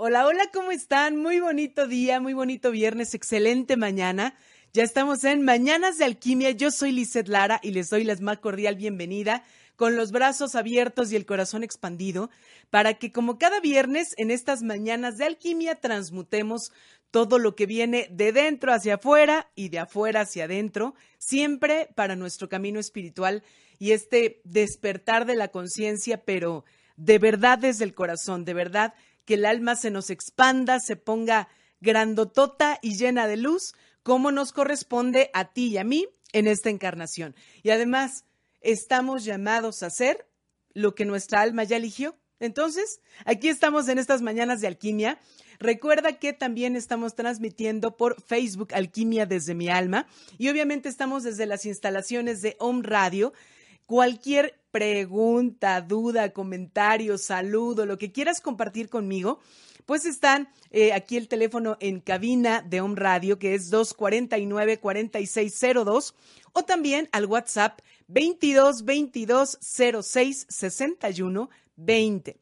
Hola, hola, ¿cómo están? Muy bonito día, muy bonito viernes, excelente mañana. Ya estamos en Mañanas de Alquimia. Yo soy Lizeth Lara y les doy la más cordial bienvenida con los brazos abiertos y el corazón expandido para que como cada viernes en estas Mañanas de Alquimia transmutemos todo lo que viene de dentro hacia afuera y de afuera hacia adentro, siempre para nuestro camino espiritual y este despertar de la conciencia, pero de verdad desde el corazón, de verdad que el alma se nos expanda, se ponga grandotota y llena de luz, como nos corresponde a ti y a mí en esta encarnación. Y además, estamos llamados a hacer lo que nuestra alma ya eligió. Entonces, aquí estamos en estas mañanas de alquimia. Recuerda que también estamos transmitiendo por Facebook Alquimia desde mi alma y obviamente estamos desde las instalaciones de Home Radio. Cualquier pregunta, duda, comentario, saludo, lo que quieras compartir conmigo, pues están eh, aquí el teléfono en cabina de Home Radio, que es 249-4602, o también al WhatsApp 22 22 06 61 20.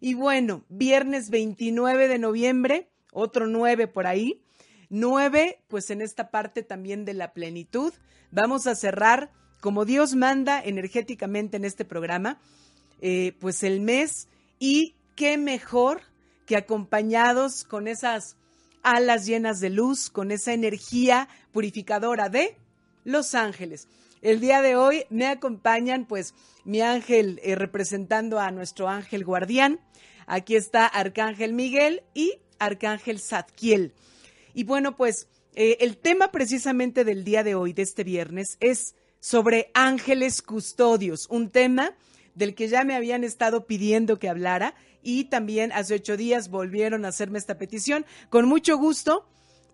Y bueno, viernes 29 de noviembre, otro 9 por ahí. 9, pues en esta parte también de la plenitud. Vamos a cerrar como Dios manda energéticamente en este programa, eh, pues el mes y qué mejor que acompañados con esas alas llenas de luz, con esa energía purificadora de los ángeles. El día de hoy me acompañan pues mi ángel eh, representando a nuestro ángel guardián. Aquí está Arcángel Miguel y Arcángel Zadkiel. Y bueno, pues eh, el tema precisamente del día de hoy, de este viernes, es sobre ángeles custodios, un tema del que ya me habían estado pidiendo que hablara y también hace ocho días volvieron a hacerme esta petición. Con mucho gusto,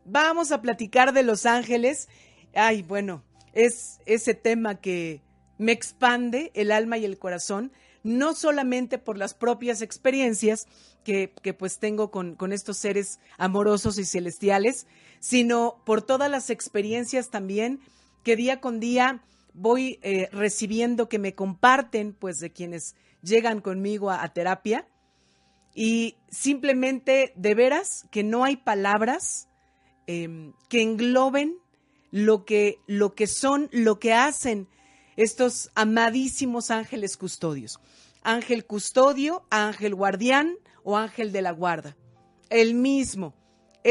vamos a platicar de los ángeles. Ay, bueno, es ese tema que me expande el alma y el corazón, no solamente por las propias experiencias que, que pues tengo con, con estos seres amorosos y celestiales, sino por todas las experiencias también que día con día voy eh, recibiendo que me comparten, pues, de quienes llegan conmigo a, terapia. Y simplemente, de veras, que no hay palabras em, que engloben lo que, lo que son, lo que hacen estos amadísimos ángeles custodios. Ángel custodio, ángel guardián o ángel de la guarda. El mismo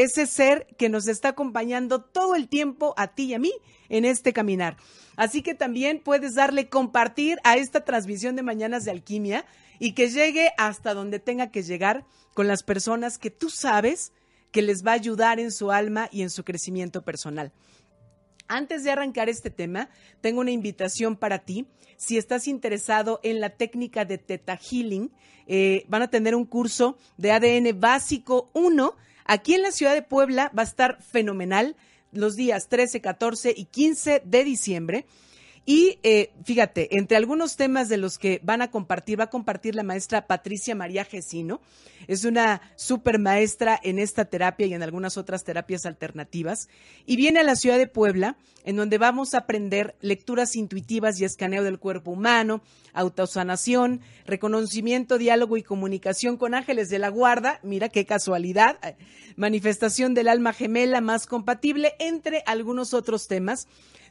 ese ser que nos está acompañando todo el tiempo a ti y a mí en este caminar. Así que también puedes darle compartir a esta transmisión de Mañanas de Alquimia y que llegue hasta donde tenga que llegar con las personas que tú sabes que les va a ayudar en su alma y en su crecimiento personal. Antes de arrancar este tema, tengo una invitación para ti. Si estás interesado en la técnica de Teta Healing, eh, van a tener un curso de ADN básico 1 Aquí en la ciudad de Puebla va a estar fenomenal los días 13, 14 y 15 de diciembre. Y eh, fíjate, entre algunos temas de los que van a compartir, va a compartir la maestra Patricia María Gesino. Es una super maestra en esta terapia y en algunas otras terapias alternativas. Y viene a la ciudad de Puebla, en donde vamos a aprender lecturas intuitivas y escaneo del cuerpo humano, autosanación, reconocimiento, diálogo y comunicación con ángeles de la guarda. Mira qué casualidad. Manifestación del alma gemela más compatible, entre algunos otros temas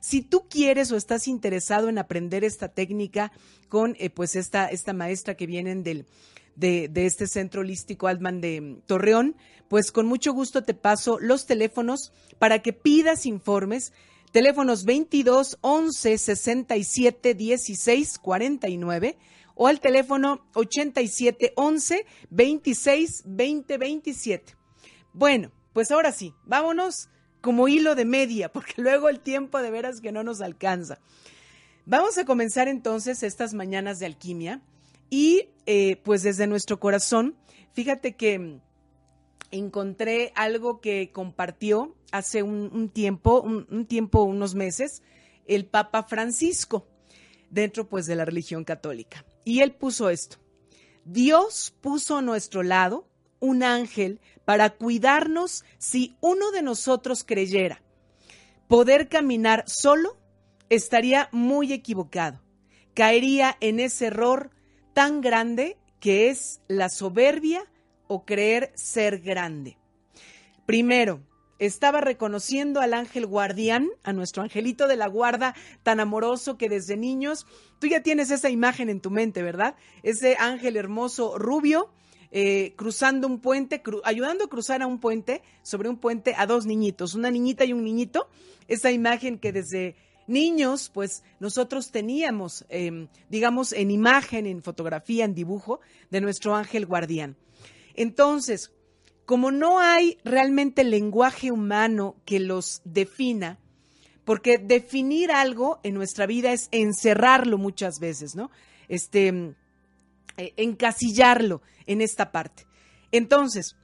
si tú quieres o estás interesado en aprender esta técnica con eh, pues esta, esta maestra que vienen del, de, este centro holístico Altman de mm, Torreón, pues con mucho gusto te paso los teléfonos para que pidas informes. Teléfonos 22 11 67 16 49 o al teléfono 87 11 26 20 27. Bueno, pues ahora sí, vámonos como hilo de media, porque luego el tiempo de veras que no nos alcanza. Vamos a comenzar entonces estas mañanas de alquimia y eh, pues desde nuestro corazón, fíjate que encontré algo que compartió hace un, tiempo, un, tiempo, unos meses, el Papa Francisco, dentro pues de la religión católica. Y él puso esto, Dios puso a nuestro lado un ángel para cuidarnos si uno de nosotros creyera. Poder caminar solo estaría muy equivocado. Caería en ese error tan grande que es la soberbia o creer ser grande. Primero, estaba reconociendo al ángel guardián, a nuestro angelito de la guarda tan amoroso que desde niños, tú ya tienes esa imagen en tu mente, ¿verdad? Ese ángel hermoso rubio eh, cruzando un puente, ayudando a cruzar a un puente, sobre un puente a dos niñitos, una niñita y un niñito. Esa imagen que desde niños, pues nosotros teníamos, em, digamos, en imagen, en fotografía, en dibujo, de nuestro ángel guardián. Entonces, como no hay realmente lenguaje humano que los defina, porque definir algo en nuestra vida es encerrarlo muchas veces, ¿no? Este, eh, encasillarlo en esta parte. Entonces,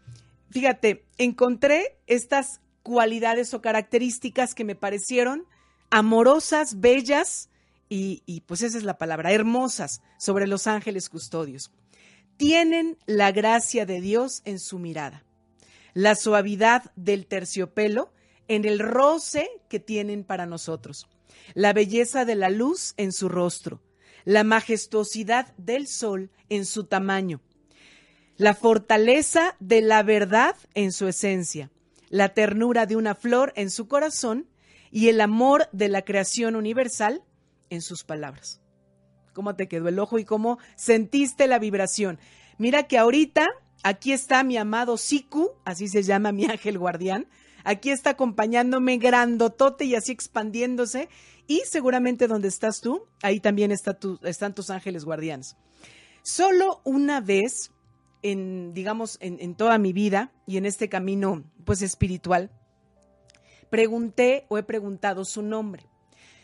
fíjate, encontré estas cualidades o características que me parecieron amorosas, bellas y, y, pues esa es la palabra, hermosas sobre los ángeles custodios. Tienen la gracia de Dios en su mirada, la suavidad del terciopelo en el roce que tienen para nosotros, la belleza de la luz en su rostro, la majestuosidad del sol en su tamaño, la fortaleza de la verdad en su esencia, la ternura de una flor en su corazón y el amor de la creación universal en sus palabras. ¿Cómo te quedó el ojo y cómo sentiste la vibración? Mira que ahorita aquí está mi amado Siku, así se llama mi ángel guardián. Aquí está acompañándome grandotote y así expandiéndose. Y seguramente donde estás tú, ahí también está están tus ángeles guardianes. Solo una vez, en, digamos, en, en toda mi vida y en este camino, pues espiritual, pregunté o he preguntado su nombre.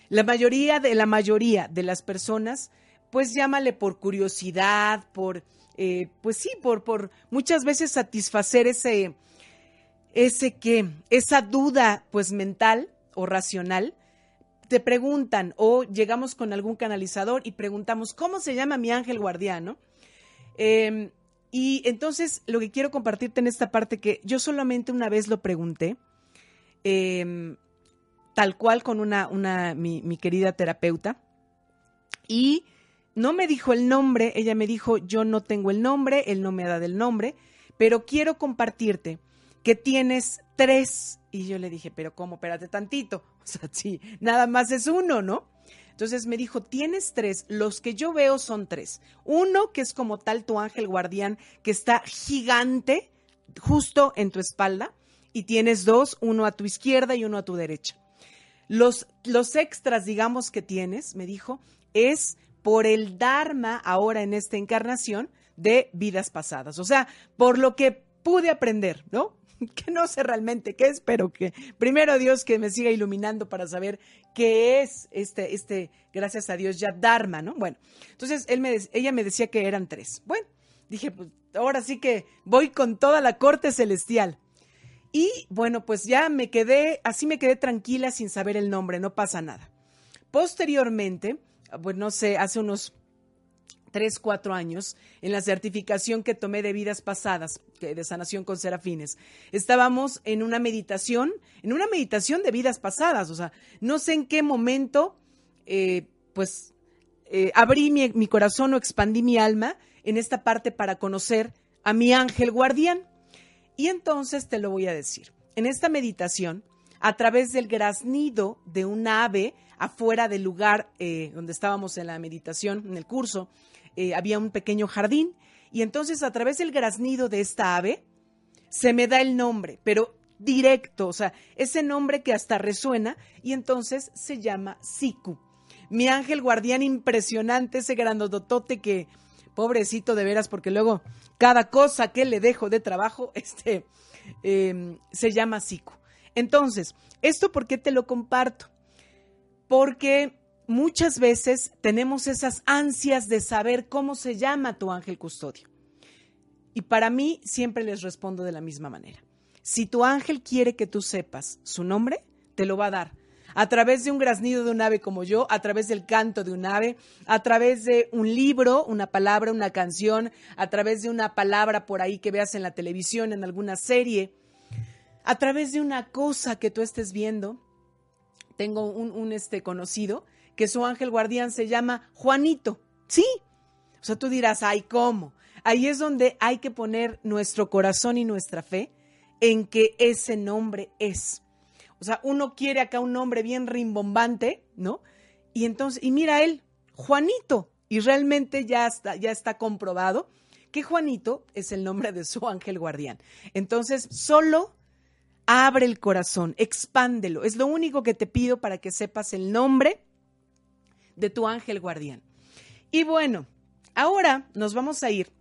La mayoría de la mayoría de las personas, pues llámale por curiosidad, por, eh, pues sí, por, por muchas veces satisfacer ese, ese que, esa duda, pues mental o racional, te preguntan o llegamos con algún canalizador y preguntamos, ¿cómo se llama mi ángel guardiano? Em, y entonces lo que quiero compartirte en esta parte que yo solamente una vez lo pregunté, em, tal cual con una, una mi, mi querida terapeuta, y no me dijo el nombre, ella me dijo, yo no tengo el nombre, él no me ha dado el nombre, pero quiero compartirte que tienes tres. Y yo le dije, pero ¿cómo? Espérate tantito. O sea, sí, nada más es uno, ¿no? Entonces me dijo, tienes tres, los que yo veo son tres. Uno que es como tal tu ángel guardián, que está gigante justo en tu espalda, y tienes dos, uno a tu izquierda y uno a tu derecha. Los, los extras, digamos, que tienes, me dijo, es por el Dharma ahora en esta encarnación de vidas pasadas. O sea, por lo que pude aprender, ¿no? que no sé realmente qué es, pero que primero Dios que me siga iluminando para saber qué es este, este, gracias a Dios, ya Dharma, ¿no? Bueno, entonces él me, ella me decía que eran tres. Bueno, dije, pues ahora sí que voy con toda la corte celestial. Y bueno, pues ya me quedé, así me quedé tranquila sin saber el nombre, no pasa nada. Posteriormente, pues no sé, hace unos tres, cuatro años, en la certificación que tomé de vidas pasadas, de sanación con serafines, estábamos en una meditación, en una meditación de vidas pasadas, o sea, no sé en qué momento, eh, pues, eh, abrí mi, corazón o expandí mi alma en esta parte para conocer a mi ángel guardián. Y entonces te lo voy a decir. En esta meditación, a través del graznido de un ave afuera del lugar eh, donde estábamos en la meditación, en el curso, eh, había un pequeño jardín y entonces a través del graznido de esta ave se me da el nombre, pero directo, o sea, ese nombre que hasta resuena y entonces se llama Siku. Mi ángel guardián impresionante, ese grandotote que, pobrecito de veras, porque luego cada cosa que le dejo de trabajo, este, em, se llama Siku. Entonces, ¿esto por qué te lo comparto? Porque muchas veces tenemos esas ansias de saber cómo se llama tu ángel custodio. Y para mí siempre les respondo de la misma manera. Si tu ángel quiere que tú sepas su nombre, te lo va a dar. A través de un graznido de un ave como yo, a través del canto de un ave, a través de un libro, una palabra, una canción, a través de una palabra por ahí que veas en la televisión, en alguna serie, a través de una cosa que tú estés viendo. Tengo un, un este conocido que su ángel guardián se llama Juanito. Sí. O sea, tú dirás, ay, ¿cómo? Ahí es donde hay que poner nuestro corazón y nuestra fe en que ese nombre es. O sea, uno quiere acá un nombre bien rimbombante, ¿no? Y entonces, y mira él, Juanito, y realmente ya está, ya está comprobado que Juanito es el nombre de su ángel guardián. Entonces, solo abre el corazón, expándelo. Es lo único que te pido para que sepas el nombre de tu ángel guardián. Y bueno, ahora nos vamos a ir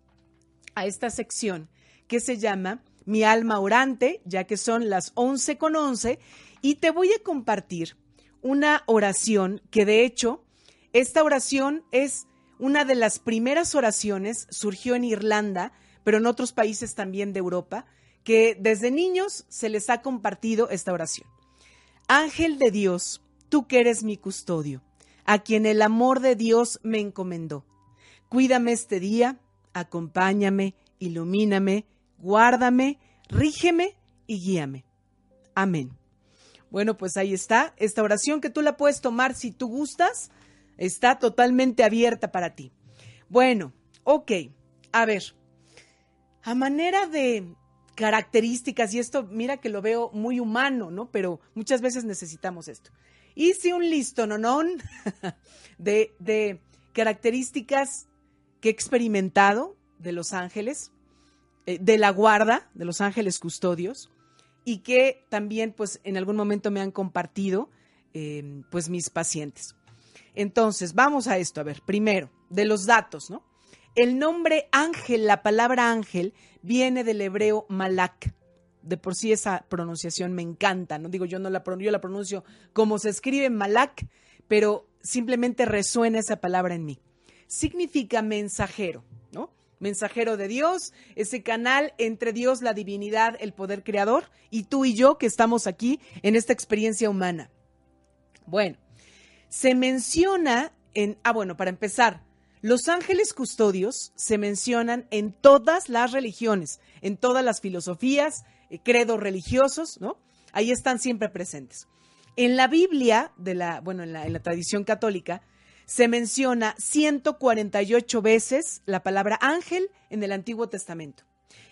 a esta sección que se llama Mi alma orante, ya que son las 11 con 11, y te voy a compartir una oración que de hecho, esta oración es una de las primeras oraciones, surgió en Irlanda, pero en otros países también de Europa, que desde niños se les ha compartido esta oración. Ángel de Dios, tú que eres mi custodio, a quien el amor de Dios me encomendó. Cuídame este día, acompáñame, ilumíname, guárdame, rígeme y guíame. Amén. Bueno, pues ahí está, esta oración que tú la puedes tomar si tú gustas, está totalmente abierta para ti. Bueno, ok, a ver, a manera de características, y esto mira que lo veo muy humano, ¿no? Pero muchas veces necesitamos esto hice un listononón de, de características que he experimentado de los ángeles, eh, de la guarda, de los ángeles custodios, y que también pues en algún momento me han compartido eh, pues mis pacientes. Entonces, vamos a esto, a ver, primero, de los datos, ¿no? El nombre ángel, la palabra ángel, viene del hebreo malak, de por sí esa pronunciación me encanta, no digo yo no la pronuncio, la pronuncio como se escribe Malak, pero simplemente resuena esa palabra en mí. Significa mensajero, ¿no? Mensajero de Dios, ese canal entre Dios, la divinidad, el poder creador, y tú y yo que estamos aquí en esta experiencia humana. Bueno, se menciona en, ah, bueno, para empezar, los ángeles custodios se mencionan en todas las religiones, en todas las filosofías, credos religiosos, ¿no? Ahí están siempre presentes. En la Biblia, de la, bueno, en la, en la tradición católica, se menciona 148 veces la palabra ángel en el Antiguo Testamento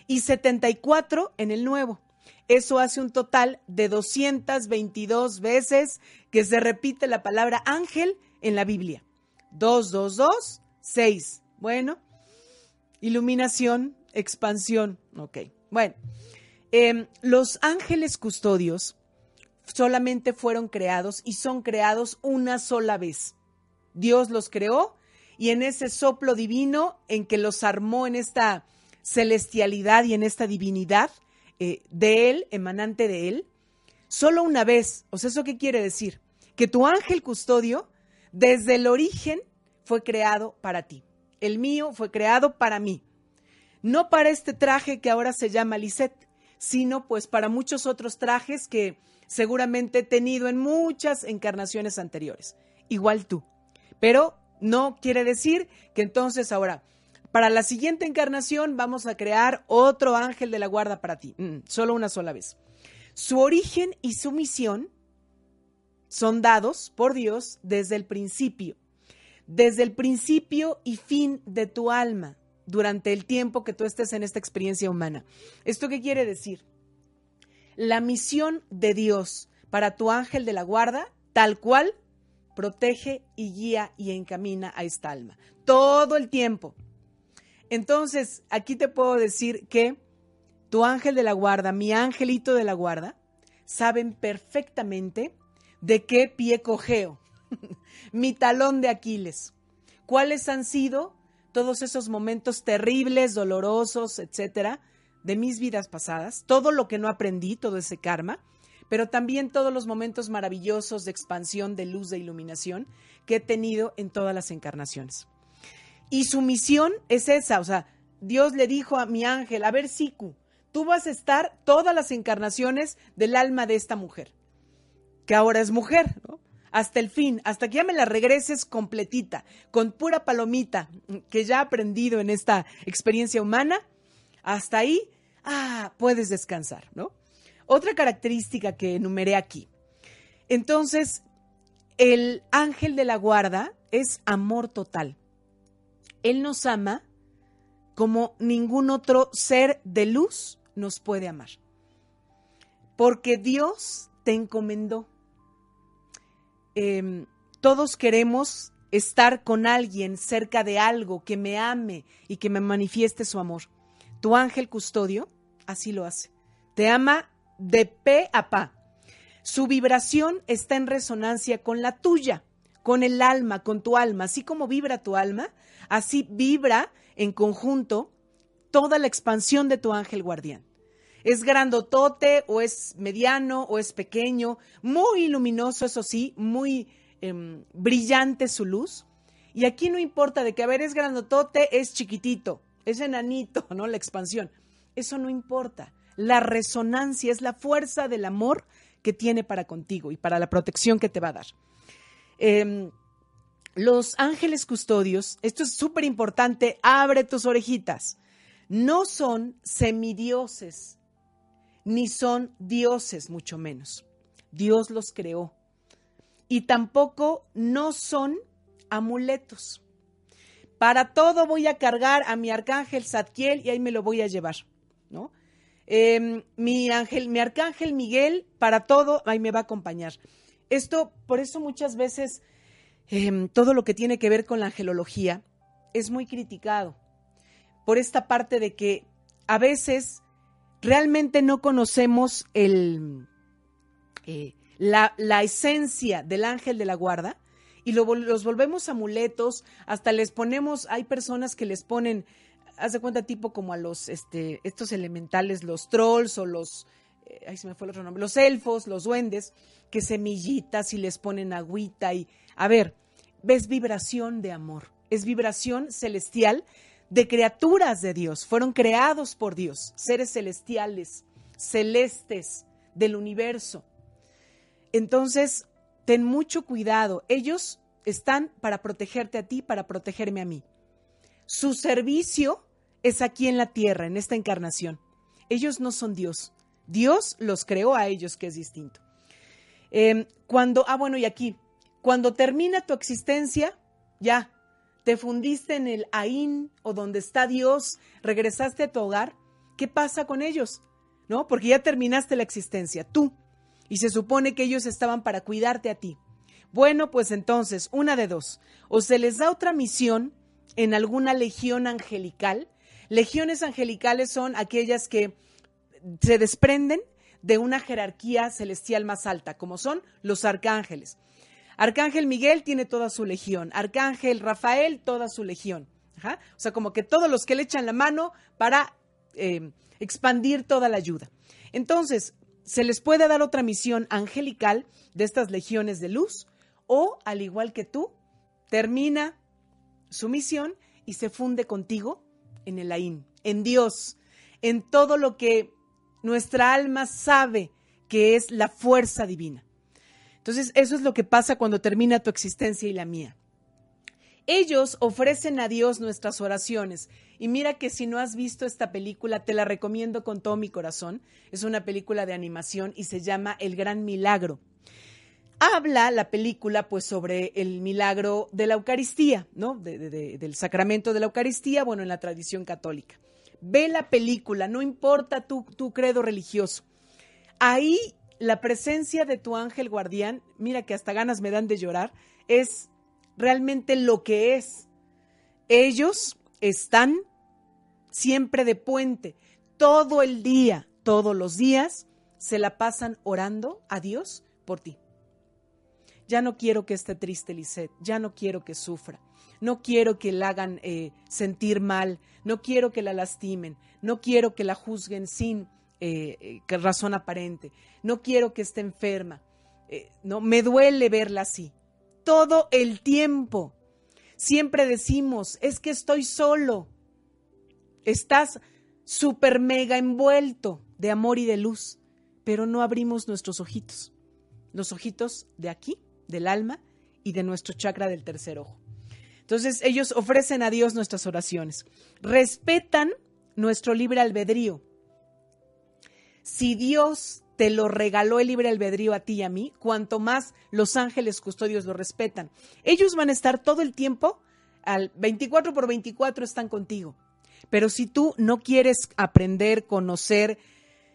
y 74 en el Nuevo. Eso hace un total de 222 veces que se repite la palabra ángel en la Biblia. 222, 6. Bueno, iluminación, expansión. Ok, bueno. Em, los ángeles custodios solamente fueron creados y son creados una sola vez. Dios los creó y en ese soplo divino en que los armó en esta celestialidad y en esta divinidad eh, de Él, emanante de Él, solo una vez. O sea, ¿eso qué quiere decir? Que tu ángel custodio, desde el origen, fue creado para ti. El mío fue creado para mí. No para este traje que ahora se llama Lisette sino pues para muchos otros trajes que seguramente he tenido en muchas encarnaciones anteriores. igual tú. Pero no quiere decir que entonces ahora, para la siguiente encarnación, vamos a crear otro ángel de la guarda para ti. Mm, solo una sola vez. Su origen y su misión son dados por Dios desde el principio, desde el principio y fin de tu alma, durante el tiempo que tú estés en esta experiencia humana. ¿Esto qué quiere decir? La misión de Dios para tu ángel de la guarda, tal cual, protege y guía y encamina a esta alma. Todo el tiempo. Entonces, aquí te puedo decir que tu ángel de la guarda, mi angelito de la guarda, saben perfectamente de qué pie cojeo, mi talón de Aquiles, cuáles han sido todos esos momentos terribles, dolorosos, etcétera, de mis vidas pasadas, todo lo que no aprendí, todo ese karma, pero también todos los momentos maravillosos de expansión, de luz, de iluminación que he tenido en todas las encarnaciones. Y su misión es esa, o sea, Dios le dijo a mi ángel, a ver, Siku, tú vas a estar todas las encarnaciones del alma de esta mujer, que ahora es mujer, ¿no? Hasta el fin, hasta que ya me la regreses completita, con pura palomita que ya he aprendido en esta experiencia humana, hasta ahí, ah, puedes descansar, ¿no? Otra característica que enumeré aquí. Entonces, el ángel de la guarda es amor total. Él nos ama como ningún otro ser de luz nos puede amar. Porque Dios te encomendó. Em, todos queremos estar con alguien cerca de algo que me ame y que me manifieste su amor. Tu ángel custodio así lo hace. Te ama de pe a pa. Su vibración está en resonancia con la tuya, con el alma, con tu alma. Así como vibra tu alma, así vibra en conjunto toda la expansión de tu ángel guardián. Es grandotote o es mediano o es pequeño, muy luminoso, eso sí, muy em, brillante su luz. Y aquí no importa de que, a ver, es grandotote, es chiquitito, es enanito, ¿no? La expansión. Eso no importa. La resonancia es la fuerza del amor que tiene para contigo y para la protección que te va a dar. Em, los ángeles custodios, esto es súper importante, abre tus orejitas, no son semidioses, ni son dioses, mucho menos. Dios los creó. Y tampoco no son amuletos. Para todo voy a cargar a mi arcángel Zadkiel y ahí me lo voy a llevar, ¿no? Em, mi ángel, mi arcángel Miguel, para todo, ahí me va a acompañar. Esto, por eso muchas veces em, todo lo que tiene que ver con la angelología es muy criticado. Por esta parte de que a veces realmente no conocemos el, eh, la, la, esencia del ángel de la guarda y lo, los volvemos amuletos, hasta les ponemos, hay personas que les ponen haz de cuenta tipo como a los, este, estos elementales, los trolls o los, eh, ahí se me fue el otro nombre, los elfos, los duendes, que semillitas y les ponen agüita y, a ver, ves vibración de amor, es vibración celestial de criaturas de Dios, fueron creados por Dios, seres celestiales, celestes del universo. Entonces, ten mucho cuidado, ellos están para protegerte a ti, para protegerme a mí. Su servicio es aquí en la tierra, en esta encarnación. Ellos no son Dios. Dios los creó a ellos, que es distinto. Em, cuando, ah, bueno, y aquí, cuando termina tu existencia, ya, te fundiste en el Ain o donde está Dios, regresaste a tu hogar, ¿qué pasa con ellos? ¿No? Porque ya terminaste la existencia, tú. Y se supone que ellos estaban para cuidarte a ti. Bueno, pues entonces, una de dos. O se les da otra misión en alguna legión angelical, Legiones angelicales son aquellas que se desprenden de una jerarquía celestial más alta, como son los arcángeles. Arcángel Miguel tiene toda su legión, Arcángel Rafael toda su legión. O sea, como que todos los que le echan la mano para eh, expandir toda la ayuda. Entonces, se les puede dar otra misión angelical de estas legiones de luz o, al igual que tú, termina su misión y se funde contigo en el Ain, en Dios, en todo lo que nuestra alma sabe que es la fuerza divina. Entonces, eso es lo que pasa cuando termina tu existencia y la mía. Ellos ofrecen a Dios nuestras oraciones. Y mira que si no has visto esta película, te la recomiendo con todo mi corazón. Es una película de animación y se llama El Gran Milagro. Habla la película pues sobre el milagro de la Eucaristía, ¿no? del sacramento de la Eucaristía, bueno, en la tradición católica. Ve la película, no importa tu, tu credo religioso. Ahí la presencia de tu ángel guardián, mira que hasta ganas me dan de llorar, es realmente lo que es. Ellos están siempre de puente, todo el día, todos los días, se la pasan orando a Dios por ti. Ya no quiero que esté triste Lisette, ya no quiero que sufra, no quiero que la hagan eh, sentir mal, no quiero que la lastimen, no quiero que la juzguen sin eh, eh, razón aparente, no quiero que esté enferma, no me duele verla así todo el tiempo. Siempre decimos, es que estoy solo. Estás súper mega envuelto de amor y de luz, pero no abrimos nuestros ojitos, los ojitos de aquí, del alma y de nuestro chakra del tercer ojo. Entonces ellos ofrecen a Dios nuestras oraciones, respetan nuestro libre albedrío. Si Dios te lo regaló el libre albedrío a ti y a mí, cuanto más los ángeles custodios lo respetan. Ellos van a estar todo el tiempo, al 24 por 24 están contigo. Pero si tú no quieres aprender, conocer,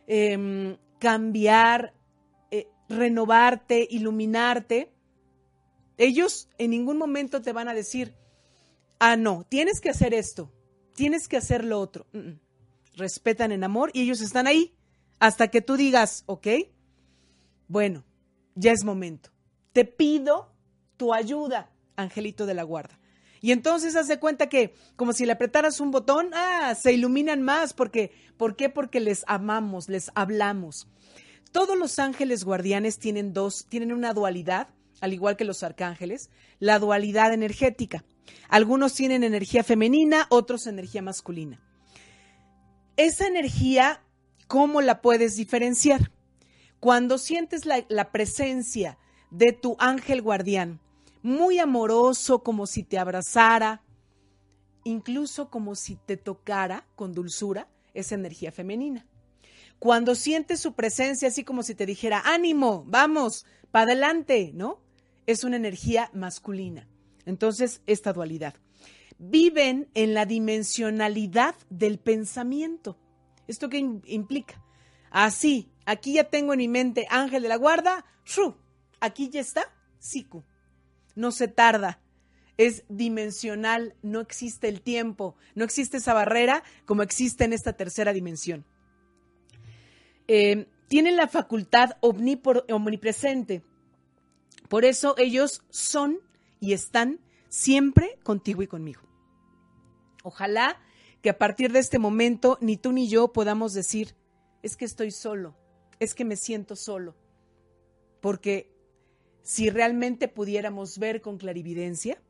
em, cambiar, eh, renovarte, iluminarte, ellos en ningún momento te van a decir, ah, no, tienes que hacer esto, tienes que hacer lo otro. Mm, mm. Respetan en amor y ellos están ahí hasta que tú digas, ok, bueno, ya es momento. Te pido tu ayuda, angelito de la guarda. Y entonces hace cuenta que como si le apretaras un botón, ah, se iluminan más porque ¿por qué? Porque les amamos, les hablamos. Todos los ángeles guardianes tienen dos, tienen una dualidad, al igual que los arcángeles, la dualidad energética. Algunos tienen energía femenina, otros energía masculina. Esa energía ¿Cómo la puedes diferenciar? Cuando sientes la, presencia de tu ángel guardián, muy amoroso, como si te abrazara, incluso como si te tocara con dulzura, es energía femenina. Cuando sientes su presencia, así como si te dijera, ánimo, vamos, para adelante, ¿no? Es una energía masculina. Entonces, esta dualidad. Viven en la dimensionalidad del pensamiento. ¿Esto qué implica? Así, aquí ya tengo en mi mente ángel de la guarda, ¡shu! aquí ya está, Siku. No se tarda, es dimensional, no existe el tiempo, no existe esa barrera como existe en esta tercera dimensión. Eh, tienen la facultad omnipresente, por eso ellos son y están siempre contigo y conmigo. Ojalá que a partir de este momento ni tú ni yo podamos decir, es que estoy solo, es que me siento solo. Porque si realmente pudiéramos ver con clarividencia,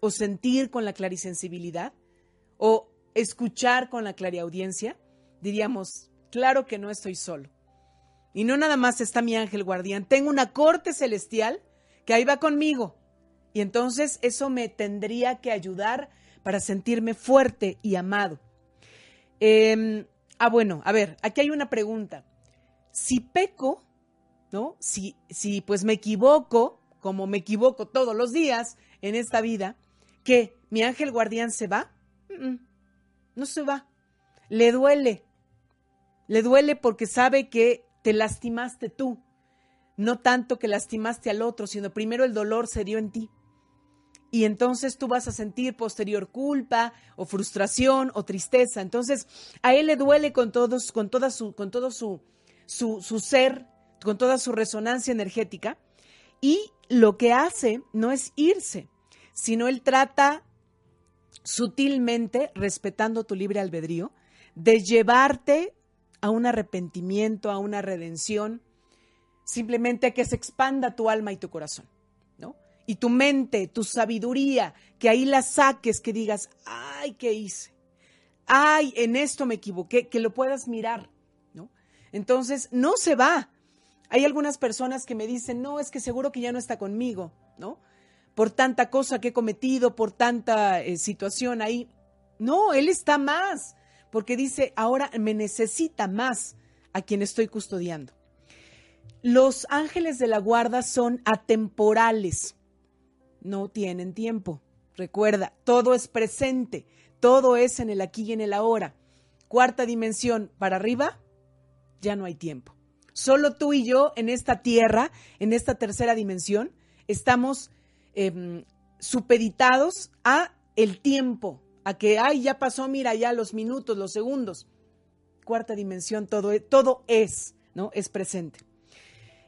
o sentir con la clarisensibilidad, o escuchar con la clariaudiencia, diríamos, claro que no estoy solo. Y no nada más está mi ángel guardián, tengo una corte celestial que ahí va conmigo. Y entonces eso me tendría que ayudar para sentirme fuerte y amado. Em, ah, bueno, a ver, aquí hay una pregunta. Si peco, ¿no? Si, si pues me equivoco, como me equivoco todos los días en esta vida, que mi ángel guardián se va, no se va. Le duele. Le duele porque sabe que te lastimaste tú. No tanto que lastimaste al otro, sino primero el dolor se dio en ti y entonces tú vas a sentir posterior culpa o frustración o tristeza. Entonces a él le duele con todos, con toda su, con todo su, su, su ser, con toda su resonancia energética. Y lo que hace no es irse, sino él trata sutilmente, respetando tu libre albedrío, de llevarte a un arrepentimiento, a una redención, simplemente que se expanda tu alma y tu corazón y tu mente, tu sabiduría, que ahí la saques, que digas, ay, ¿qué hice? Ay, en esto me equivoqué, que lo puedas mirar, ¿no? Entonces, no se va. Hay algunas personas que me dicen, no, es que seguro que ya no está conmigo, ¿no? Por tanta cosa que he cometido, por tanta eh, situación ahí. No, Él está más, porque dice, ahora me necesita más a quien estoy custodiando. Los ángeles de la guarda son atemporales, no tienen tiempo. Recuerda, todo es presente, todo es en el aquí y en el ahora. Cuarta dimensión, para arriba, ya no hay tiempo. Solo tú y yo en esta tierra, en esta tercera dimensión, estamos em, supeditados a el tiempo, a que, ay, ya pasó, mira, ya los minutos, los segundos. Cuarta dimensión, todo, e, todo es, ¿no? Es presente.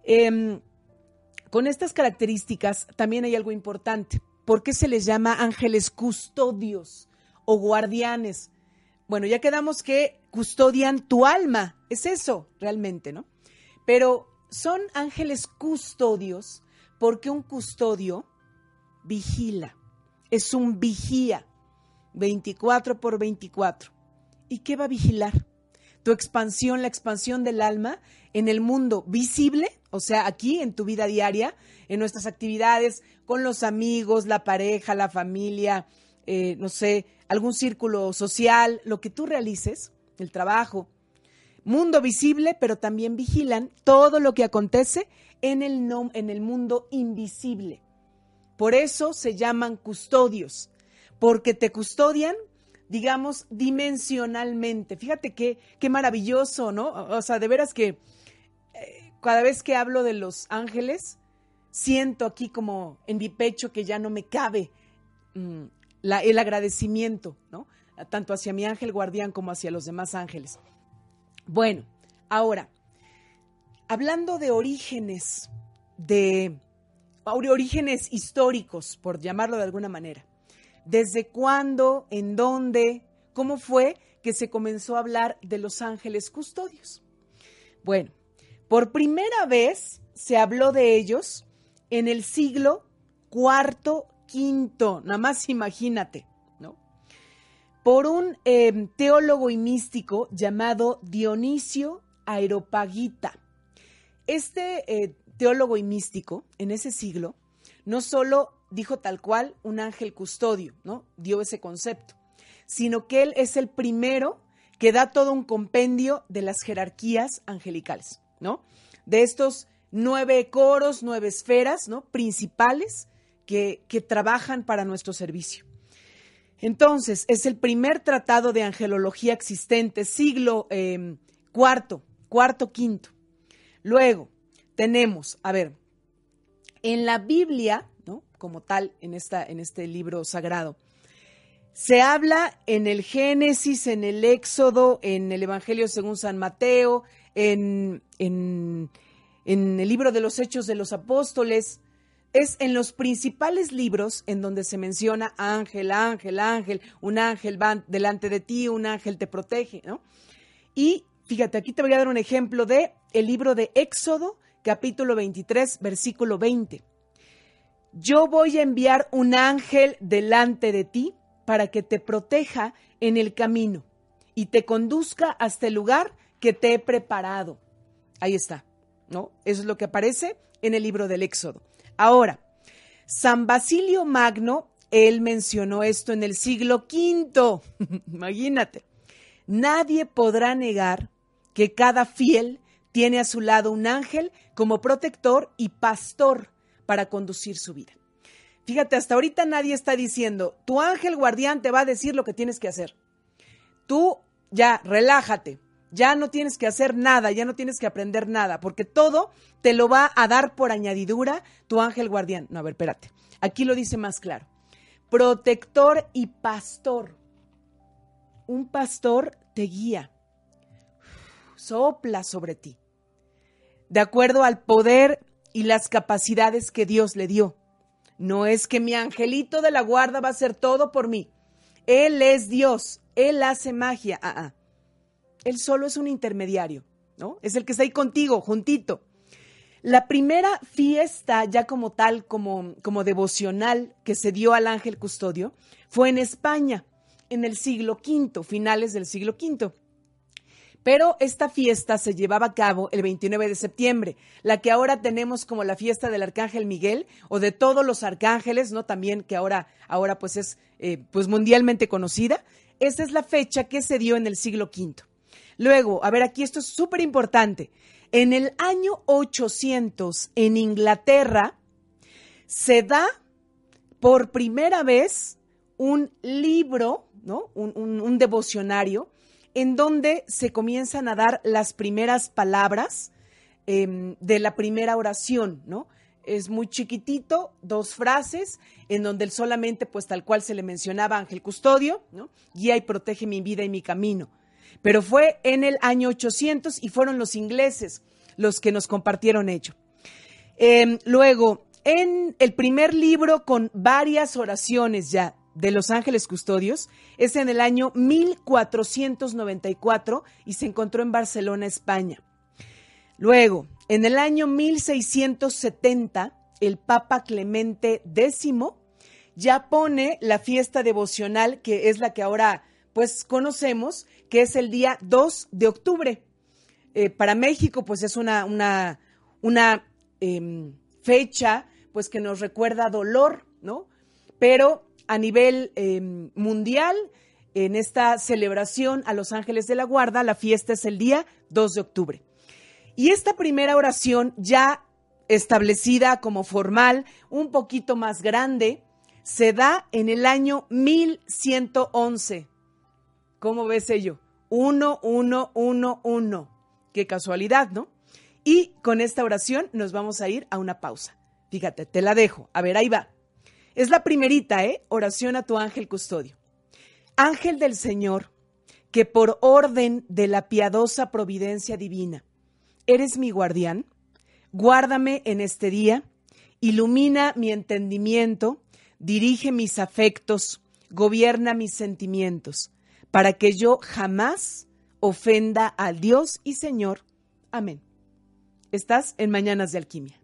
Em, con estas características también hay algo importante. ¿Por qué se les llama ángeles custodios o guardianes? Bueno, ya quedamos que custodian tu alma, es eso realmente, ¿no? Pero son ángeles custodios porque un custodio vigila, es un vigía, 24 por 24. ¿Y qué va a vigilar? Tu expansión, la expansión del alma en el mundo visible, o sea, aquí en tu vida diaria, en nuestras actividades con los amigos, la pareja, la familia, eh, no sé, algún círculo social, lo que tú realices, el trabajo, mundo visible, pero también vigilan todo lo que acontece en el, en el mundo invisible. Por eso se llaman custodios, porque te custodian, digamos, dimensionalmente. Fíjate qué, qué maravilloso, ¿no? O sea, de veras que eh, cada vez que hablo de los ángeles, siento aquí como en mi pecho que ya no me cabe mm, el agradecimiento, ¿no? Tanto hacia mi ángel guardián como hacia los demás ángeles. Bueno, ahora, hablando de orígenes, de orígenes históricos, por llamarlo de alguna manera. ¿Desde cuándo, en dónde, cómo fue que se comenzó a hablar de los ángeles custodios? Bueno, por primera vez se habló de ellos en el siglo cuarto, quinto, nada más imagínate por un em, teólogo y místico llamado Dionisio Aeropagita. Este eh, teólogo y místico en ese siglo no solo dijo tal cual un ángel custodio, ¿no? Dio ese concepto, sino que él es el primero que da todo un compendio de las jerarquías angelicales, ¿no? De estos nueve coros, nueve esferas, ¿no? Principales que, que trabajan para nuestro servicio. Entonces, es el primer tratado de angelología existente, siglo em, cuarto, cuarto, quinto. Luego, tenemos, a ver, en la Biblia, ¿no? Como tal, en, esta, en este libro sagrado, se habla en el Génesis, en el Éxodo, en el Evangelio según San Mateo, en, en, el libro de los Hechos de los Apóstoles, es en los principales libros en donde se menciona ángel, ángel, ángel, un ángel va delante de ti, un ángel te protege, ¿no? Y fíjate, aquí te voy a dar un ejemplo de el libro de Éxodo, capítulo 23, versículo 20. Yo voy a enviar un ángel delante de ti para que te proteja en el camino y te conduzca hasta el lugar que te he preparado. Ahí está, ¿no? Eso es lo que aparece en el libro del Éxodo. Ahora, San Basilio Magno, él mencionó esto en el siglo V. Imagínate. Nadie podrá negar que cada fiel tiene a su lado un ángel como protector y pastor para conducir su vida. Fíjate, hasta ahorita nadie está diciendo, tu ángel guardián te va a decir lo que tienes que hacer. Tú ya, relájate, ya no tienes que hacer nada, ya no tienes que aprender nada, porque todo te lo va a dar por añadidura tu ángel guardián. No, a ver, espérate. Aquí lo dice más claro. Protector y pastor. Un pastor te guía, sopla sobre ti, de acuerdo al poder y las capacidades que Dios le dio. No es que mi angelito de la guarda va a hacer todo por mí. Él es Dios, Él hace magia. Ah, ah. Él solo es un intermediario, ¿no? Es el que está ahí contigo, juntito. La primera fiesta, ya como tal, como, como devocional, que se dio al ángel custodio, fue en España, en el siglo V, finales del siglo V. Pero esta fiesta se llevaba a cabo el 29 de septiembre, la que ahora tenemos como la fiesta del Arcángel Miguel o de todos los arcángeles, ¿no? También que ahora, ahora pues es eh, pues mundialmente conocida. Esta es la fecha que se dio en el siglo V. Luego, a ver, aquí esto es súper importante. En el año 800, en Inglaterra, se da por primera vez un libro, ¿no? Un, un devocionario en donde se comienzan a dar las primeras palabras em, de la primera oración, ¿no? Es muy chiquitito, dos frases, en donde solamente, pues tal cual se le mencionaba Ángel Custodio, ¿no? Guía y protege mi vida y mi camino. Pero fue en el año 800 y fueron los ingleses los que nos compartieron ello. Em, luego, en el primer libro con varias oraciones ya de Los Ángeles Custodios es en el año 1494 y se encontró en Barcelona, España. Luego, en el año 1670, el Papa Clemente X ya pone la fiesta devocional, que es la que ahora pues conocemos, que es el día 2 de octubre. Eh, para México, pues es una, una, em, fecha pues que nos recuerda dolor, ¿no? Pero a nivel em, mundial, en esta celebración a los ángeles de la guarda, la fiesta es el día 2 de octubre. Y esta primera oración ya establecida como formal, un poquito más grande, se da en el año 1111. ¿Cómo ves ello? 1111. Qué casualidad, ¿no? Y con esta oración nos vamos a ir a una pausa. Fíjate, te la dejo. A ver, ahí va. Es la primerita, ¿eh? Oración a tu ángel custodio. Ángel del Señor, que por orden de la piadosa providencia divina, eres mi guardián, guárdame en este día, ilumina mi entendimiento, dirige mis afectos, gobierna mis sentimientos, para que yo jamás ofenda al Dios y Señor. Amén. Estás en Mañanas de Alquimia.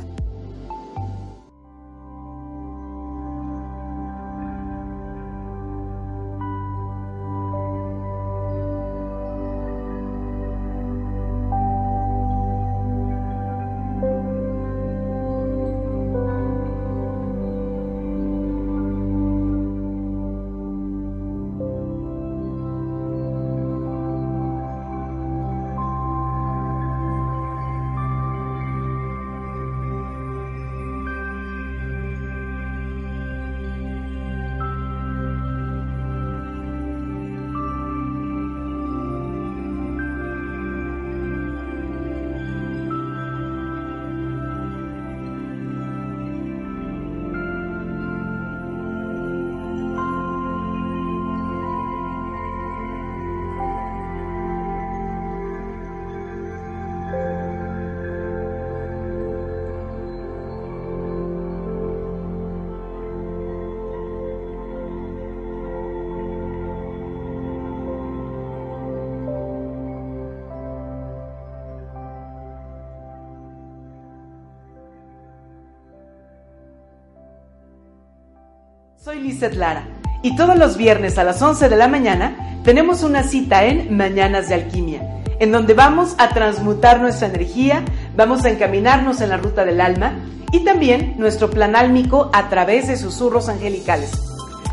Soy Lizeth Lara y todos los viernes a las 11 de la mañana tenemos una cita en Mañanas de Alquimia, en donde vamos a transmutar nuestra energía, vamos a encaminarnos en la ruta del alma y también nuestro plan álmico a través de susurros angelicales.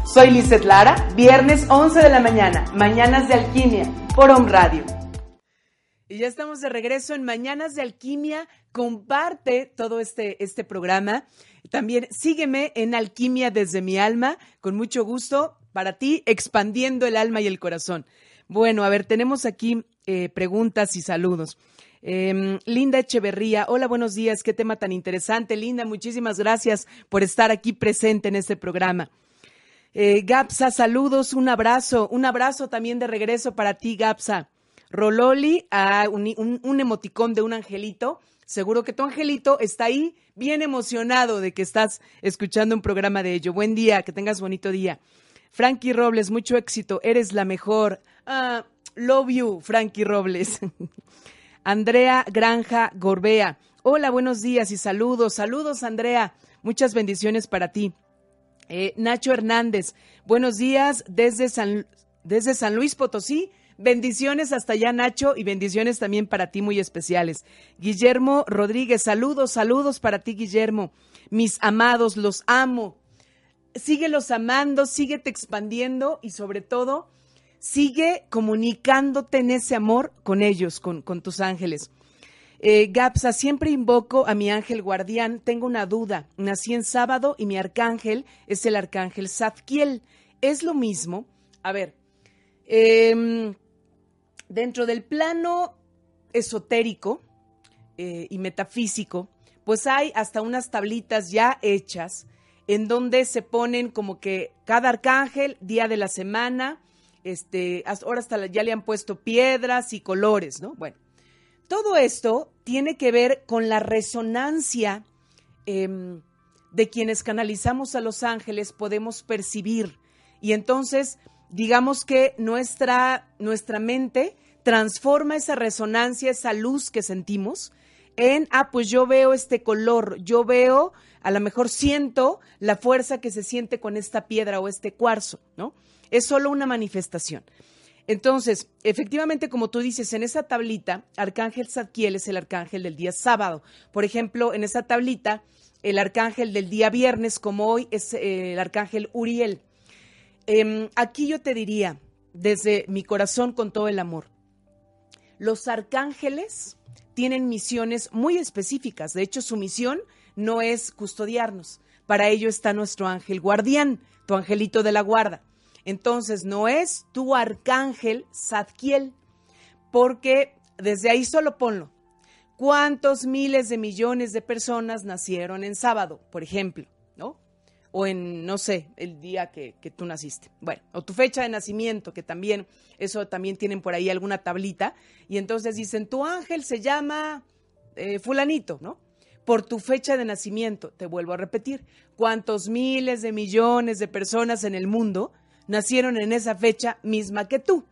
Soy Lizeth Lara, viernes 11 de la mañana, Mañanas de Alquimia, por Home Radio. Y ya estamos de regreso en Mañanas de Alquimia. Comparte todo este, este programa. También sígueme en Alquimia desde mi alma, con mucho gusto para ti, expandiendo el alma y el corazón. Bueno, a ver, tenemos aquí eh, preguntas y saludos. Em, Linda Echeverría, hola, buenos días, qué tema tan interesante. Linda, muchísimas gracias por estar aquí presente en este programa. Eh, Gapsa, saludos, un abrazo, un abrazo también de regreso para ti, Gapsa. Rololi, ah, un emoticón de un angelito. Seguro que tu angelito está ahí bien emocionado de que estás escuchando un programa de ello. Buen día, que tengas bonito día. Frankie Robles, mucho éxito, eres la mejor. Ah, Love you, Frankie Robles. Andrea Granja Gorbea. Hola, buenos días y saludos. Saludos, Andrea. Muchas bendiciones para ti. Eh, Nacho Hernández. Buenos días desde San, desde San Luis Potosí. Bendiciones hasta allá, Nacho, y bendiciones también para ti muy especiales. Guillermo Rodríguez, saludos, saludos para ti, Guillermo. Mis amados, los amo. Síguelos amando, síguete expandiendo y sobre todo, sigue comunicándote en ese amor con ellos, con, con tus ángeles. Eh, Gapsa, siempre invoco a mi ángel guardián. Tengo una duda. Nací en sábado y mi arcángel es el arcángel Zadkiel. ¿Es lo mismo? A ver, em, dentro del plano esotérico eh, y metafísico, pues hay hasta unas tablitas ya hechas en donde se ponen como que cada arcángel, día de la semana, este, ahora hasta ya le han puesto piedras y colores, ¿no? Bueno, todo esto tiene que ver con la resonancia em, de quienes canalizamos a los ángeles, podemos percibir. Y entonces, digamos que nuestra, nuestra mente transforma esa resonancia, esa luz que sentimos, en, ah, pues yo veo este color, yo veo, a lo mejor siento la fuerza que se siente con esta piedra o este cuarzo, ¿no? Es solo una manifestación. Entonces, efectivamente, como tú dices, en esa tablita, Arcángel Zadkiel es el arcángel del día sábado. Por ejemplo, en esa tablita, el arcángel del día viernes, como hoy, es eh, el arcángel Uriel. Em, aquí yo te diría, desde mi corazón con todo el amor, los arcángeles tienen misiones muy específicas. De hecho, su misión no es custodiarnos. Para ello está nuestro ángel guardián, tu angelito de la guarda. Entonces no es tu arcángel Zadkiel, porque desde ahí solo ponlo. ¿Cuántos miles de millones de personas nacieron en sábado, por ejemplo? O en, no sé, el día que, tú naciste. Bueno, o tu fecha de nacimiento, que también, eso también tienen por ahí alguna tablita. Y entonces dicen, tu ángel se llama eh, fulanito, ¿no? por tu fecha de nacimiento. Te vuelvo a repetir, cuántos miles de millones de personas en el mundo nacieron en esa fecha misma que tú.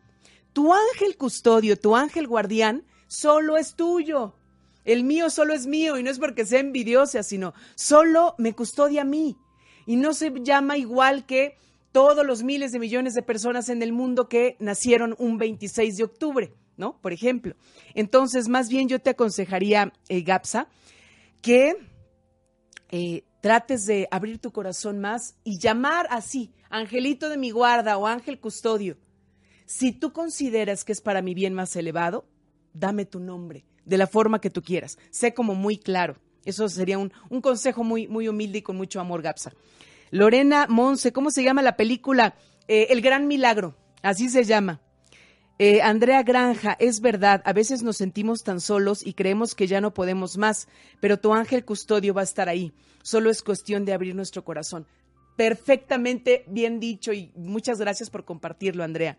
Tu ángel custodio, tu ángel guardián, solo es tuyo. El mío solo es mío y no es porque sea envidiosa, sino solo me custodia a mí. Y no se llama igual que todos los miles de millones de personas en el mundo que nacieron un 26 de octubre, ¿no? Por ejemplo. Entonces, más bien yo te aconsejaría, eh, Gapsa, que eh, trates de abrir tu corazón más y llamar así, angelito de mi guarda o ángel custodio. Si tú consideras que es para mi bien más elevado, dame tu nombre, de la forma que tú quieras. Sé como muy claro. Eso sería un, consejo muy, muy humilde y con mucho amor, Gapsa. Lorena Monse, ¿cómo se llama la película? Eh, El Gran Milagro, así se llama. Eh, Andrea Granja, es verdad, a veces nos sentimos tan solos y creemos que ya no podemos más, pero tu ángel custodio va a estar ahí. Solo es cuestión de abrir nuestro corazón. Perfectamente bien dicho y muchas gracias por compartirlo, Andrea.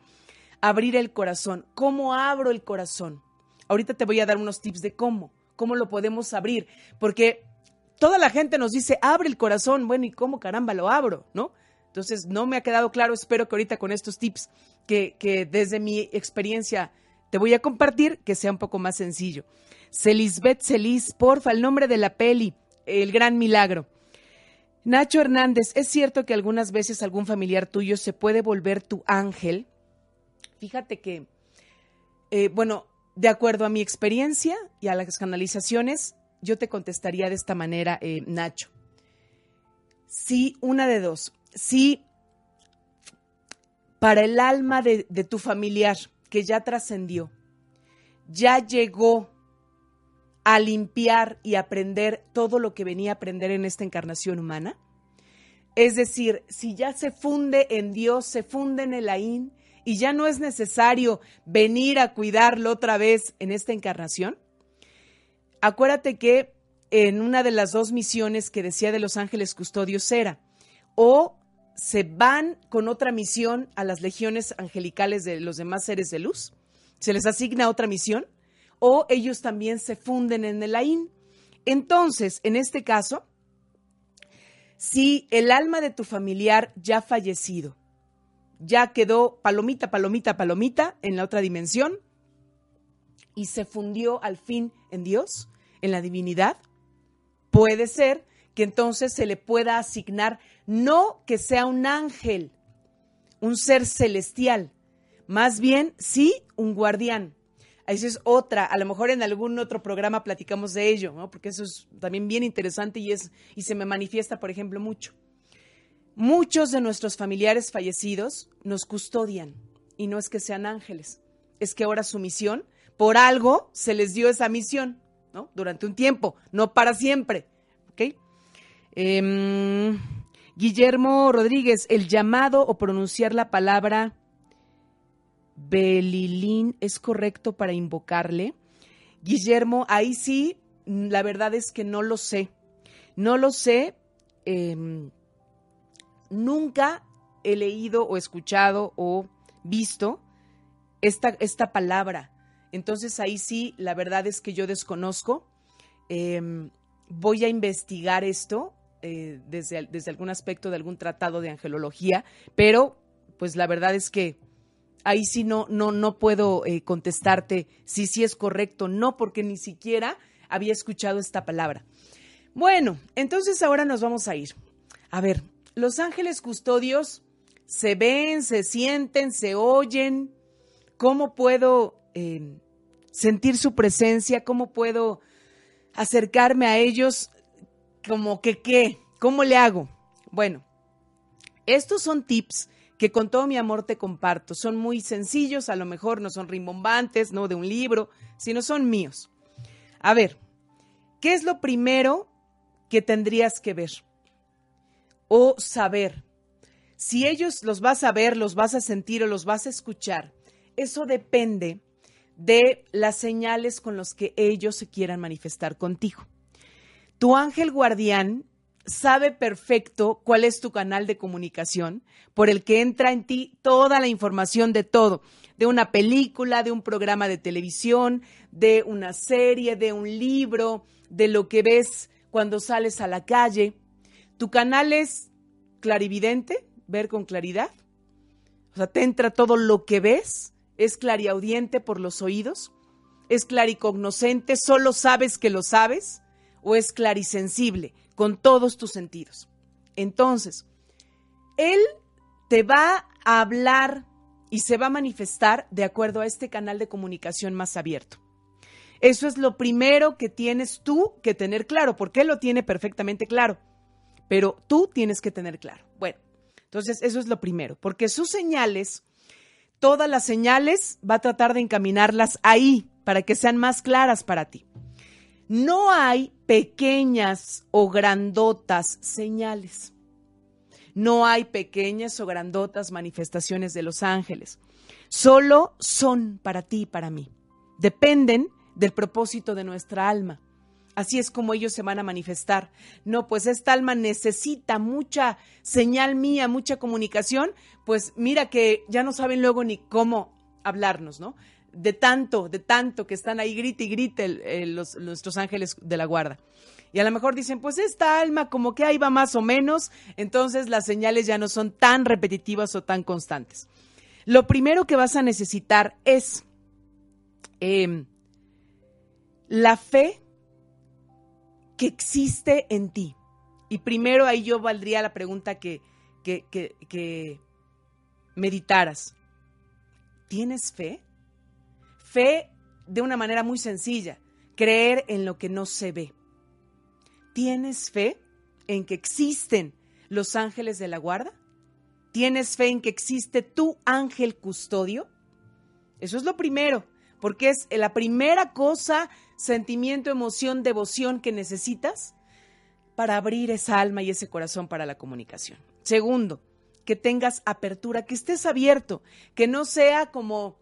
Abrir el corazón. ¿Cómo abro el corazón? Ahorita te voy a dar unos tips de cómo, cómo lo podemos abrir, porque toda la gente nos dice, abre el corazón. Bueno, ¿y cómo caramba lo abro? ¿No? Entonces, no me ha quedado claro, espero que ahorita con estos tips que, desde mi experiencia te voy a compartir, que sea un poco más sencillo. Celisbeth Celis, porfa, el nombre de la peli, El Gran Milagro. Nacho Hernández, ¿es cierto que algunas veces algún familiar tuyo se puede volver tu ángel? Fíjate que, eh, bueno, de acuerdo a mi experiencia y a las canalizaciones, yo te contestaría de esta manera, eh, Nacho. Sí, una de dos si para el alma de, tu familiar que ya trascendió, ya llegó a limpiar y aprender todo lo que venía a aprender en esta encarnación humana? Es decir, si ya se funde en Dios, se funde en el Ain y ya no es necesario venir a cuidarlo otra vez en esta encarnación. Acuérdate que en una de las dos misiones que decía de los ángeles custodios era o se van con otra misión a las legiones angelicales de los demás seres de luz, se les asigna otra misión, o ellos también se funden en el AIN. Entonces, en este caso, si el alma de tu familiar ya fallecido ya quedó palomita, palomita, palomita en la otra dimensión y se fundió al fin en Dios, en la divinidad, puede ser que entonces se le pueda asignar no que sea un ángel, un ser celestial, más bien sí un guardián. Esa es otra, a lo mejor en algún otro programa platicamos de ello, ¿no? porque eso es también bien interesante y, es, y se me manifiesta, por ejemplo, mucho. Muchos de nuestros familiares fallecidos nos custodian y no es que sean ángeles, es que ahora su misión, por algo se les dio esa misión, ¿no? Durante un tiempo, no para siempre, ¿ok? Em, Guillermo Rodríguez, el llamado o pronunciar la palabra Belilín es correcto para invocarle. Guillermo, ahí sí, la verdad es que no lo sé. No lo sé. Em, nunca he leído o escuchado o visto esta, esta palabra. Entonces ahí sí, la verdad es que yo desconozco. Em, voy a investigar esto eh, desde, desde algún aspecto de algún tratado de angelología, pero pues la verdad es que ahí sí no, no, no puedo eh, contestarte si sí es correcto, no, porque ni siquiera había escuchado esta palabra. Bueno, entonces ahora nos vamos a ir. A ver, los ángeles custodios se ven, se sienten, se oyen. ¿Cómo puedo eh, sentir su presencia? ¿Cómo puedo acercarme a ellos? Como que qué, ¿cómo le hago? Bueno, estos son tips que con todo mi amor te comparto. Son muy sencillos, a lo mejor no son rimbombantes, no de un libro, sino son míos. A ver, ¿qué es lo primero que tendrías que ver? O saber. Si ellos los vas a ver, los vas a sentir o los vas a escuchar, eso depende de las señales con las que ellos se quieran manifestar contigo. Tu ángel guardián sabe perfecto cuál es tu canal de comunicación por el que entra en ti toda la información de todo, de una película, de un programa de televisión, de una serie, de un libro, de lo que ves cuando sales a la calle. Tu canal es clarividente, ver con claridad. O sea, te entra todo lo que ves, es clariaudiente por los oídos, es claricognoscente, solo sabes que lo sabes, o es clarisensible, con todos tus sentidos. Entonces, Él te va a hablar y se va a manifestar de acuerdo a este canal de comunicación más abierto. Eso es lo primero que tienes tú que tener claro, porque Él lo tiene perfectamente claro, pero tú tienes que tener claro. Bueno, entonces eso es lo primero, porque sus señales, todas las señales, va a tratar de encaminarlas ahí para que sean más claras para ti. No hay pequeñas o grandotas señales. No hay pequeñas o grandotas manifestaciones de los ángeles. Solo son para ti y para mí. Dependen del propósito de nuestra alma. Así es como ellos se van a manifestar. No, pues esta alma necesita mucha señal mía, mucha comunicación, pues mira que ya no saben luego ni cómo hablarnos, ¿no? de tanto, de tanto que están ahí, grite y grite los, nuestros ángeles de la guarda. Y a lo mejor dicen, pues esta alma como que ahí va más o menos, entonces las señales ya no son tan repetitivas o tan constantes. Lo primero que vas a necesitar es em, la fe que existe en ti. Y primero ahí yo valdría la pregunta que, que, que meditaras. ¿Tienes fe? Fe de una manera muy sencilla, creer en lo que no se ve. ¿Tienes fe en que existen los ángeles de la guarda? ¿Tienes fe en que existe tu ángel custodio? Eso es lo primero, porque es la primera cosa, sentimiento, emoción, devoción que necesitas para abrir esa alma y ese corazón para la comunicación. Segundo, que tengas apertura, que estés abierto, que no sea como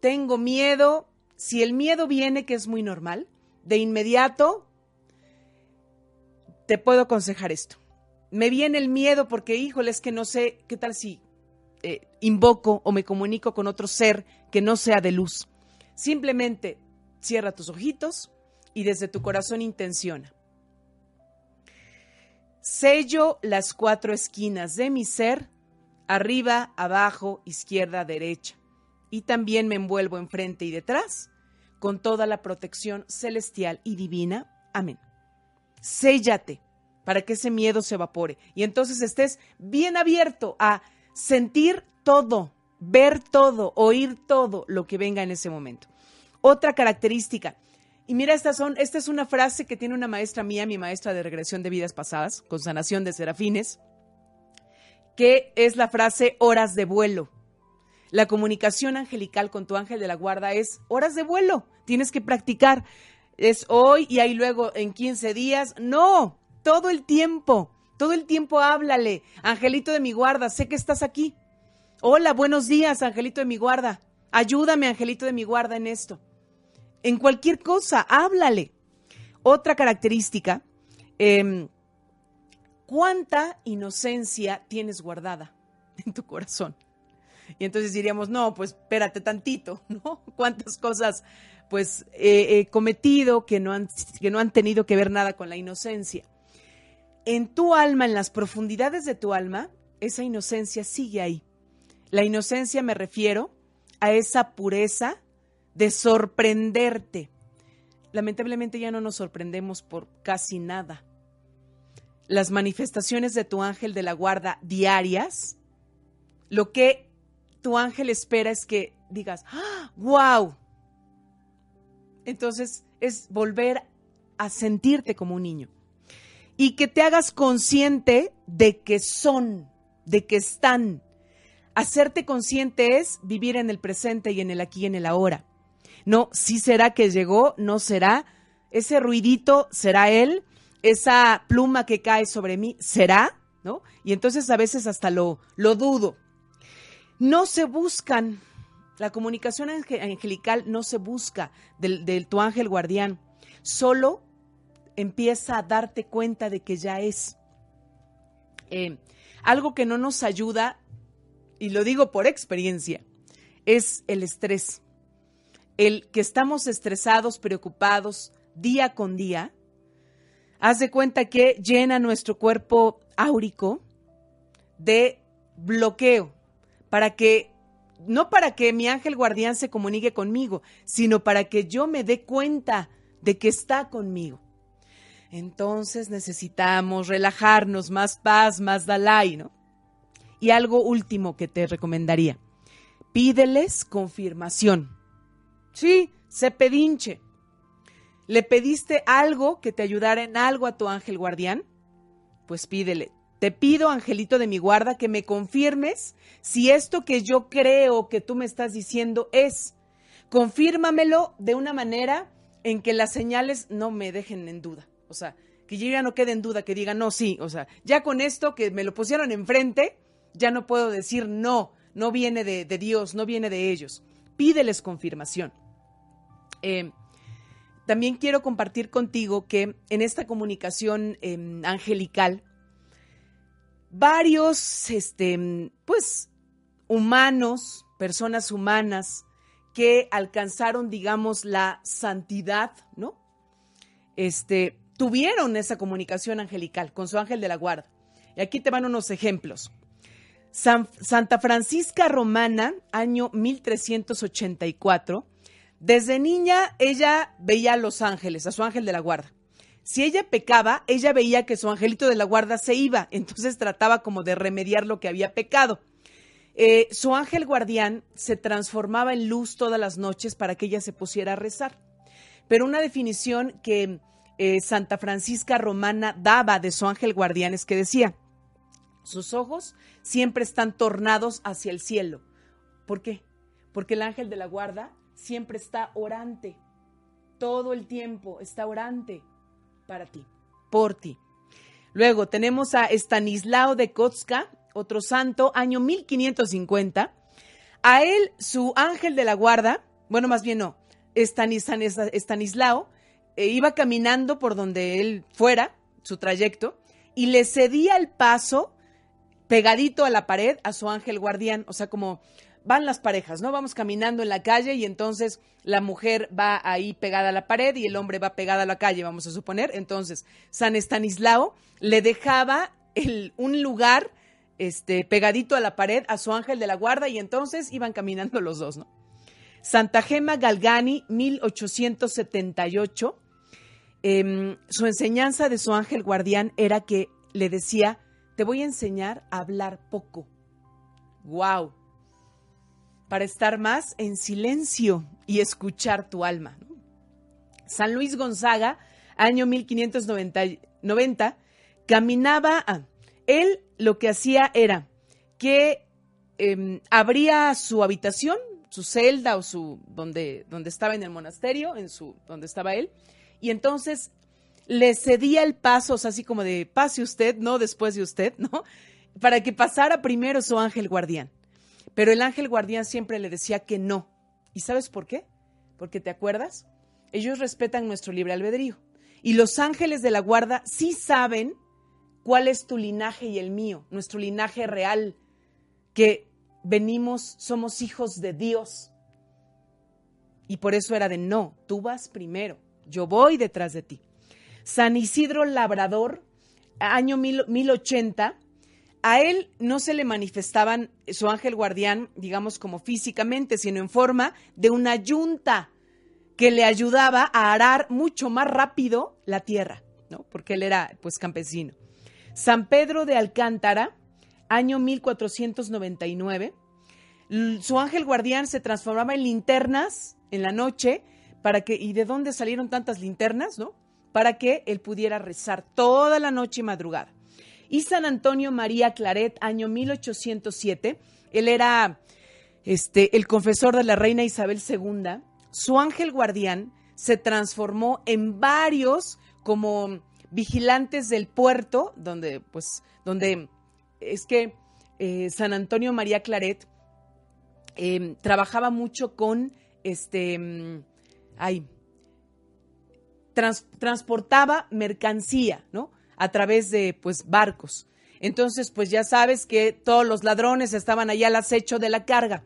tengo miedo, si el miedo viene, que es muy normal, de inmediato te puedo aconsejar esto. Me viene el miedo porque, híjole, es que no sé qué tal si eh, invoco o me comunico con otro ser que no sea de luz. Simplemente cierra tus ojitos y desde tu corazón intenciona. Sello las cuatro esquinas de mi ser arriba, abajo, izquierda, derecha. Y también me envuelvo enfrente y detrás con toda la protección celestial y divina. Amén. Séllate para que ese miedo se evapore y entonces estés bien abierto a sentir todo, ver todo, oír todo lo que venga en ese momento. Otra característica, y mira, estas son, esta es una frase que tiene una maestra mía, mi maestra de regresión de vidas pasadas, con sanación de serafines, que es la frase horas de vuelo. La comunicación angelical con tu ángel de la guarda es horas de vuelo. Tienes que practicar. Es hoy y ahí luego en 15 días. No, todo el tiempo. Todo el tiempo háblale. Angelito de mi guarda, sé que estás aquí. Hola, buenos días, Angelito de mi guarda. Ayúdame, Angelito de mi guarda, en esto en cualquier cosa, háblale. Otra característica, em, ¿cuánta inocencia tienes guardada en tu corazón? Y entonces diríamos, no, pues espérate tantito, ¿no? ¿Cuántas cosas pues he cometido que no, han, que no han tenido que ver nada con la inocencia? En tu alma, en las profundidades de tu alma, esa inocencia sigue ahí. La inocencia me refiero a esa pureza de sorprenderte. Lamentablemente ya no nos sorprendemos por casi nada. Las manifestaciones de tu ángel de la guarda diarias, lo que tu ángel espera es que digas, wow. Entonces es volver a sentirte como un niño y que te hagas consciente de que son, de que están. Hacerte consciente es vivir en el presente y en el aquí y en el ahora. No, sí será que llegó, no será. Ese ruidito será él, esa pluma que cae sobre mí será, ¿no? Y entonces a veces hasta lo, lo dudo. No se buscan, la comunicación angelical no se busca del, tu ángel guardián, solo empieza a darte cuenta de que ya es. Eh, algo que no nos ayuda, y lo digo por experiencia, es el estrés el que estamos estresados, preocupados día con día, haz de cuenta que llena nuestro cuerpo áurico de bloqueo para que no para que mi ángel guardián se comunique conmigo, sino para que yo me dé cuenta de que está conmigo. Entonces necesitamos relajarnos, más paz, más Dalai, ¿no? Y algo último que te recomendaría, pídeles confirmación. Sí, se pedinche. ¿Le pediste algo que te ayudara en algo a tu ángel guardián? Pues pídele. Te pido, angelito de mi guarda, que me confirmes si esto que yo creo que tú me estás diciendo es. Confírmamelo de una manera en que las señales no me dejen en duda. O sea, que yo ya no quede en duda, que diga no, sí. O sea, ya con esto que me lo pusieron enfrente, ya no puedo decir no, no viene de, de Dios, no viene de ellos. Pídeles confirmación. Eh, también quiero compartir contigo que en esta comunicación em, angelical, varios, este, pues, humanos, personas humanas que alcanzaron, digamos, la santidad, ¿no? Este, tuvieron esa comunicación angelical con su ángel de la guarda. Y aquí te van unos ejemplos. Santa Francisca Romana, año 1384, desde niña ella veía a los ángeles, a su ángel de la guarda. Si ella pecaba, ella veía que su angelito de la guarda se iba, entonces trataba como de remediar lo que había pecado. Eh, su ángel guardián se transformaba en luz todas las noches para que ella se pusiera a rezar. Pero una definición que eh, Santa Francisca Romana daba de su ángel guardián es que decía, sus ojos siempre están tornados hacia el cielo. ¿Por qué? Porque el ángel de la guarda siempre está orante. Todo el tiempo está orante para ti, por ti. Luego tenemos a Estanislao de Kotska, otro santo, año 1550. A él, su ángel de la guarda, bueno, más bien no, Estanislao eh, iba caminando por donde él fuera, su trayecto, y le cedía el paso pegadito a la pared a su ángel guardián, o sea, como van las parejas, ¿no? Vamos caminando en la calle y entonces la mujer va ahí pegada a la pared y el hombre va pegado a la calle, vamos a suponer. Entonces, San Estanislao le dejaba un lugar este, pegadito a la pared a su ángel de la guarda y entonces iban caminando los dos, ¿no? Santa Gema Galgani, 1878. Em, su enseñanza de su ángel guardián era que le decía, te voy a enseñar a hablar poco. ¡Wow! Para estar más en silencio y escuchar tu alma. San Luis Gonzaga, año 1590, caminaba, a, él lo que hacía era que em, abría su habitación, su celda o su donde, donde estaba en el monasterio, en su donde estaba él, y entonces le cedía el paso, o sea, así como de pase usted, no después de usted, ¿no? Para que pasara primero su ángel guardián. Pero el ángel guardián siempre le decía que no. ¿Y sabes por qué? Porque te acuerdas, ellos respetan nuestro libre albedrío. Y los ángeles de la guarda sí saben cuál es tu linaje y el mío, nuestro linaje real, que venimos, somos hijos de Dios. Y por eso era de no, tú vas primero, yo voy detrás de ti. San Isidro Labrador, año mil, 1080, a él no se le manifestaban su ángel guardián, digamos como físicamente, sino en forma de una yunta que le ayudaba a arar mucho más rápido la tierra, ¿no? Porque él era pues campesino. San Pedro de Alcántara, año 1499, su ángel guardián se transformaba en linternas en la noche para que, ¿y de dónde salieron tantas linternas, no? Para que él pudiera rezar toda la noche y madrugada. Y San Antonio María Claret, año 1807, él era este, el confesor de la reina Isabel II, su ángel guardián se transformó en varios como vigilantes del puerto, donde, pues, donde es que eh, San Antonio María Claret em, trabajaba mucho con este, mm, transportaba mercancía, ¿no? A través de, pues, barcos. Entonces, pues ya sabes que todos los ladrones estaban allá al acecho de la carga.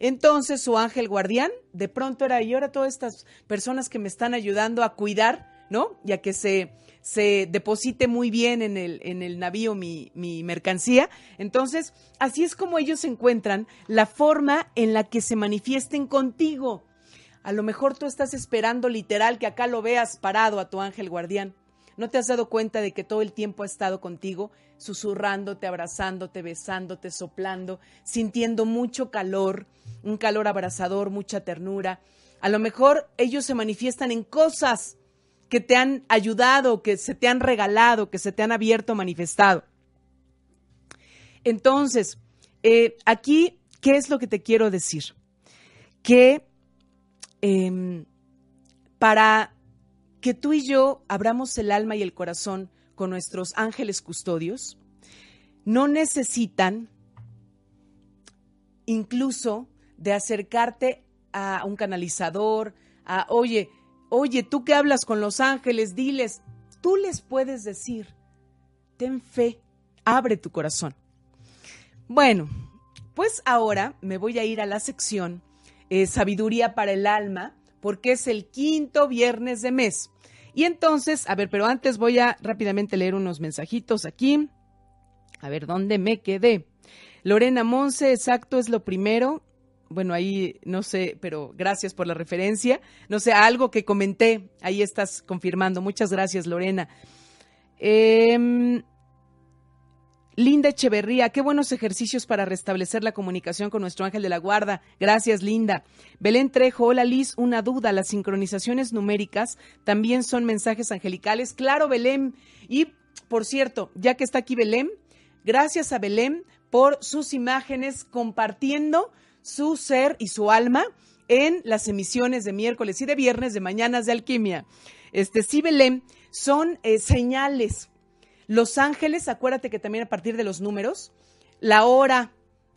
Entonces su ángel guardián de pronto era, y ahora todas estas personas que me están ayudando a cuidar, ¿no? Ya que se, se deposite muy bien en el, en el navío mi, mi mercancía. Entonces, así es como ellos encuentran la forma en la que se manifiesten contigo. A lo mejor tú estás esperando literal que acá lo veas parado a tu ángel guardián. ¿No te has dado cuenta de que todo el tiempo ha estado contigo, susurrándote, abrazándote, besándote, soplando, sintiendo mucho calor, un calor abrazador, mucha ternura? A lo mejor ellos se manifiestan en cosas que te han ayudado, que se te han regalado, que se te han abierto, manifestado. Entonces, eh, aquí, ¿qué es lo que te quiero decir? Que em, para que tú y yo abramos el alma y el corazón con nuestros ángeles custodios, no necesitan incluso de acercarte a un canalizador, a, oye, Oye, tú que hablas con los ángeles, diles, tú les puedes decir, ten fe, abre tu corazón. Bueno, pues ahora me voy a ir a la sección eh, Sabiduría para el Alma, porque es el quinto viernes de mes. Y entonces, a ver, pero antes voy a rápidamente leer unos mensajitos aquí. A ver, ¿dónde me quedé? Lorena Monse, exacto, es lo primero bueno, ahí no sé, pero gracias por la referencia. No sé, algo que comenté, ahí estás confirmando. Muchas gracias, Lorena. Em, Linda Echeverría, qué buenos ejercicios para restablecer la comunicación con nuestro ángel de la guarda. Gracias, Linda. Belén Trejo, hola Liz, una duda. Las sincronizaciones numéricas también son mensajes angelicales. Claro, Belén. Y, por cierto, ya que está aquí Belén, gracias a Belén por sus imágenes compartiendo su ser y su alma en las emisiones de miércoles y de viernes de Mañanas de Alquimia. Este, sí, Belén, son eh, señales. Los ángeles, acuérdate que también a partir de los números, la hora,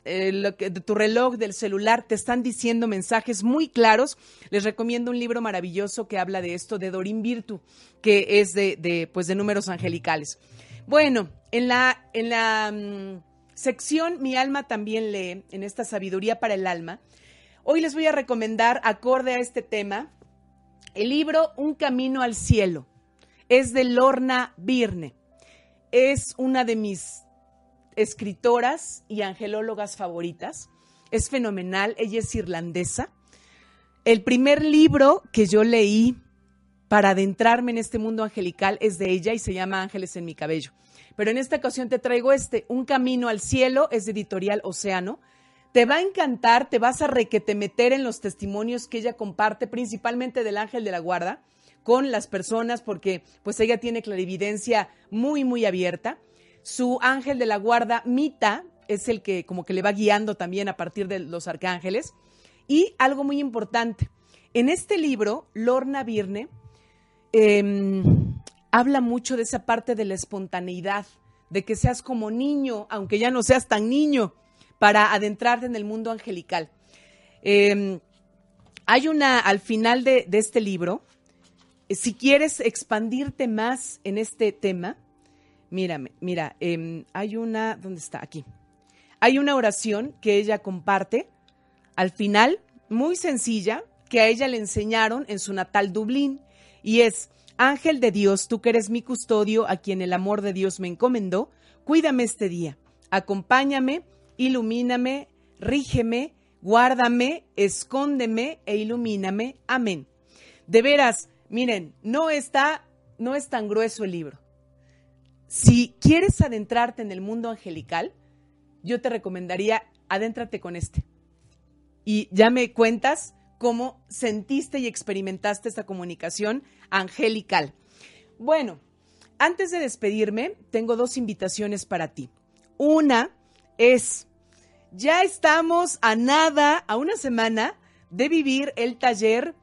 eh, de tu reloj, del celular, te están diciendo mensajes muy claros. Les recomiendo un libro maravilloso que habla de esto, de Dorin Virtu, que es de, de, pues, de números angelicales. Bueno, en la, en la mm, sección Mi alma también lee, en esta sabiduría para el alma, hoy les voy a recomendar, acorde a este tema, el libro Un camino al cielo. Es de Lorna Birne. Es una de mis escritoras y angelólogas favoritas. Es fenomenal, ella es irlandesa. El primer libro que yo leí para adentrarme en este mundo angelical es de ella y se llama Ángeles en mi cabello. Pero en esta ocasión te traigo este, Un camino al cielo, es de editorial Océano. Te va a encantar, te vas a requete meter en los testimonios que ella comparte, principalmente del ángel de la guarda, con las personas, porque pues ella tiene clarividencia muy, muy abierta. Su ángel de la guarda, Mita, es el que como que le va guiando también a partir de los arcángeles. Y algo muy importante, en este libro, Lorna Virne em, habla mucho de esa parte de la espontaneidad, de que seas como niño, aunque ya no seas tan niño, para adentrarte en el mundo angelical. Em, hay una, al final de, este libro, si quieres expandirte más en este tema, mírame, mira, em, hay una, ¿dónde está? Aquí. Hay una oración que ella comparte al final, muy sencilla, que a ella le enseñaron en su natal Dublín, y es, Ángel de Dios, tú que eres mi custodio, a quien el amor de Dios me encomendó, cuídame este día, acompáñame, ilumíname, rígeme, guárdame, escóndeme e ilumíname. Amén. De veras, miren, no está, no es tan grueso el libro. Si quieres adentrarte en el mundo angelical, yo te recomendaría adéntrate con este. Y ya me cuentas cómo sentiste y experimentaste esta comunicación angelical. Bueno, antes de despedirme, tengo dos invitaciones para ti. Una es, ya estamos a nada, a una semana de vivir el taller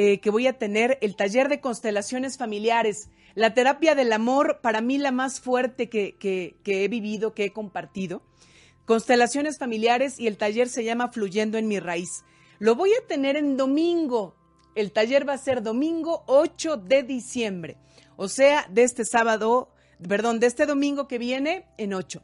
eh, que voy a tener, el taller de constelaciones familiares, la terapia del amor, para mí la más fuerte que, he vivido, que he compartido. Constelaciones familiares y el taller se llama Fluyendo en mi raíz. Lo voy a tener en domingo. El taller va a ser domingo 8 de diciembre. O sea, de este sábado, perdón, de este domingo que viene en 8.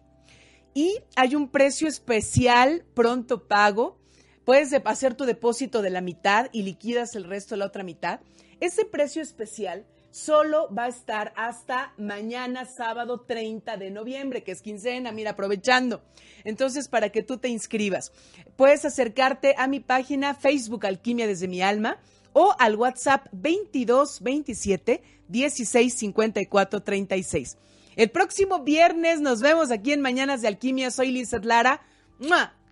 Y hay un precio especial, pronto pago. Puedes hacer tu depósito de la mitad y liquidas el resto de la otra mitad. Ese precio especial solo va a estar hasta mañana, sábado 30 de noviembre, que es quincena, mira, aprovechando. Entonces, para que tú te inscribas, puedes acercarte a mi página Facebook Alquimia desde mi alma o al WhatsApp 22 27 16 54 36. El próximo viernes nos vemos aquí en Mañanas de Alquimia. Soy Lizeth Lara.